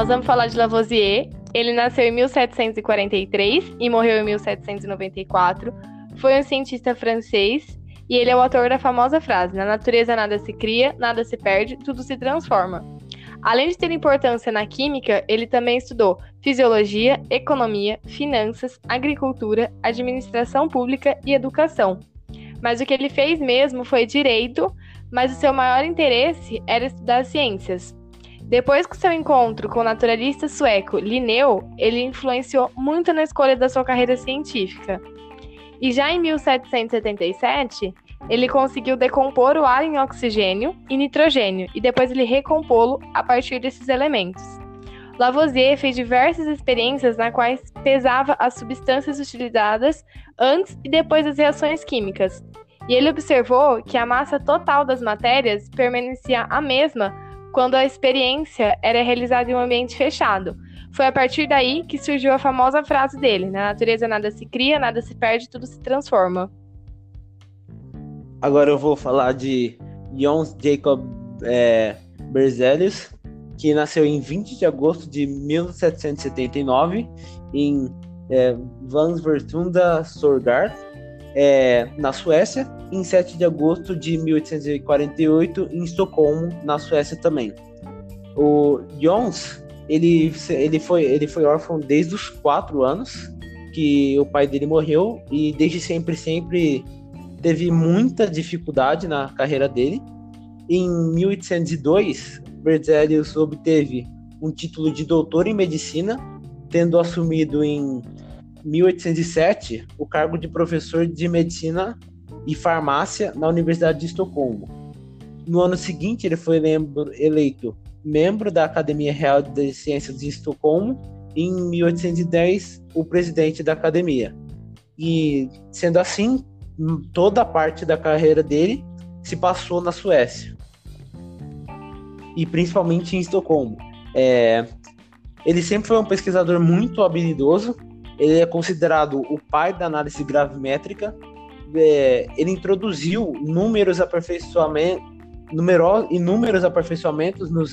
Nós vamos falar de Lavoisier. Ele nasceu em 1743 e morreu em 1794. Foi um cientista francês e ele é o autor da famosa frase: Na natureza nada se cria, nada se perde, tudo se transforma. Além de ter importância na química, ele também estudou fisiologia, economia, finanças, agricultura, administração pública e educação. Mas o que ele fez mesmo foi direito, mas o seu maior interesse era estudar ciências. Depois que seu encontro com o naturalista sueco Linneu, ele influenciou muito na escolha da sua carreira científica. E já em 1777, ele conseguiu decompor o ar em oxigênio e nitrogênio e depois ele recompô-lo a partir desses elementos. Lavoisier fez diversas experiências nas quais pesava as substâncias utilizadas antes e depois das reações químicas. E ele observou que a massa total das matérias permanecia a mesma quando a experiência era realizada em um ambiente fechado. Foi a partir daí que surgiu a famosa frase dele: Na natureza nada se cria, nada se perde, tudo se transforma. Agora eu vou falar de Jons Jacob é, Berzelius, que nasceu em 20 de agosto de 1779 em é, Vansvertunda Sorgar, é, na Suécia, em 7 de agosto de 1848 em Estocolmo, na Suécia também. O Jons, ele, ele, foi, ele foi órfão desde os 4 anos que o pai dele morreu e desde sempre, sempre teve muita dificuldade na carreira dele. Em 1802, Berzelius obteve um título de doutor em medicina, tendo assumido em 1807 o cargo de professor de medicina e farmácia na Universidade de Estocolmo. No ano seguinte, ele foi eleito membro da Academia Real de Ciências de Estocolmo e, em 1810, o presidente da academia. E, sendo assim, toda a parte da carreira dele se passou na Suécia e principalmente em Estocolmo. É, ele sempre foi um pesquisador muito habilidoso. Ele é considerado o pai da análise gravimétrica. É, ele introduziu números aperfeiçoamentos, inúmeros aperfeiçoamentos nos,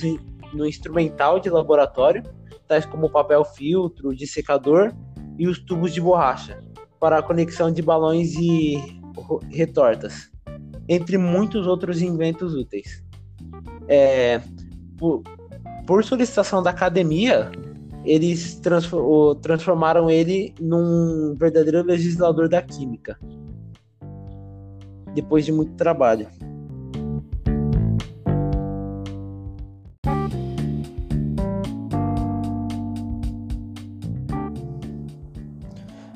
no instrumental de laboratório, tais como papel filtro, dissecador e os tubos de borracha, para a conexão de balões e retortas, entre muitos outros inventos úteis. É, por, por, solicitação da academia, eles transformaram ele num verdadeiro legislador da química, depois de muito trabalho.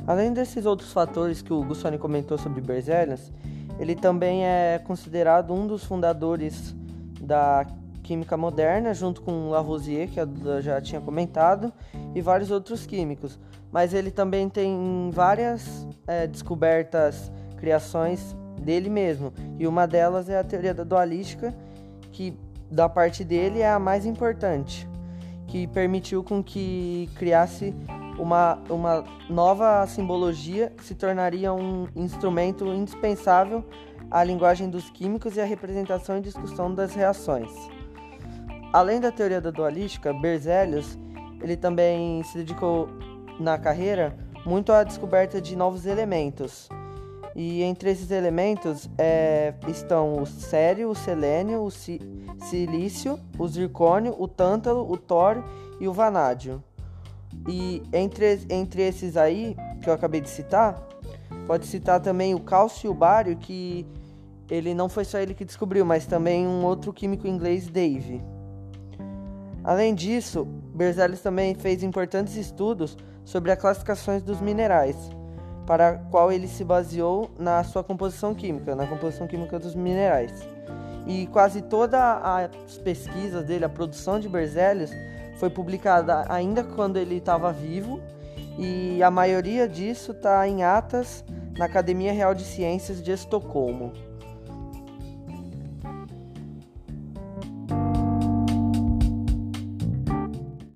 Além desses outros fatores que o Gustavo comentou sobre Berzelius, ele também é considerado um dos fundadores da química moderna, junto com Lavoisier, que eu já tinha comentado, e vários outros químicos. Mas ele também tem várias é, descobertas, criações dele mesmo. E uma delas é a teoria da dualística, que da parte dele é a mais importante, que permitiu com que criasse uma, uma nova simbologia que se tornaria um instrumento indispensável à linguagem dos químicos e à representação e discussão das reações. Além da teoria da dualística, Berzelius ele também se dedicou na carreira muito à descoberta de novos elementos. E entre esses elementos é, estão o sério, o selênio, o si, silício, o zircônio, o tântalo, o tório e o vanádio. E entre, entre esses aí, que eu acabei de citar, pode citar também o cálcio e o bário, que ele não foi só ele que descobriu, mas também um outro químico inglês, Dave. Além disso, Berzelius também fez importantes estudos sobre as classificações dos minerais, para qual ele se baseou na sua composição química, na composição química dos minerais. E quase todas as pesquisas dele, a produção de Berzelius, foi publicada ainda quando ele estava vivo e a maioria disso está em atas na Academia Real de Ciências de Estocolmo.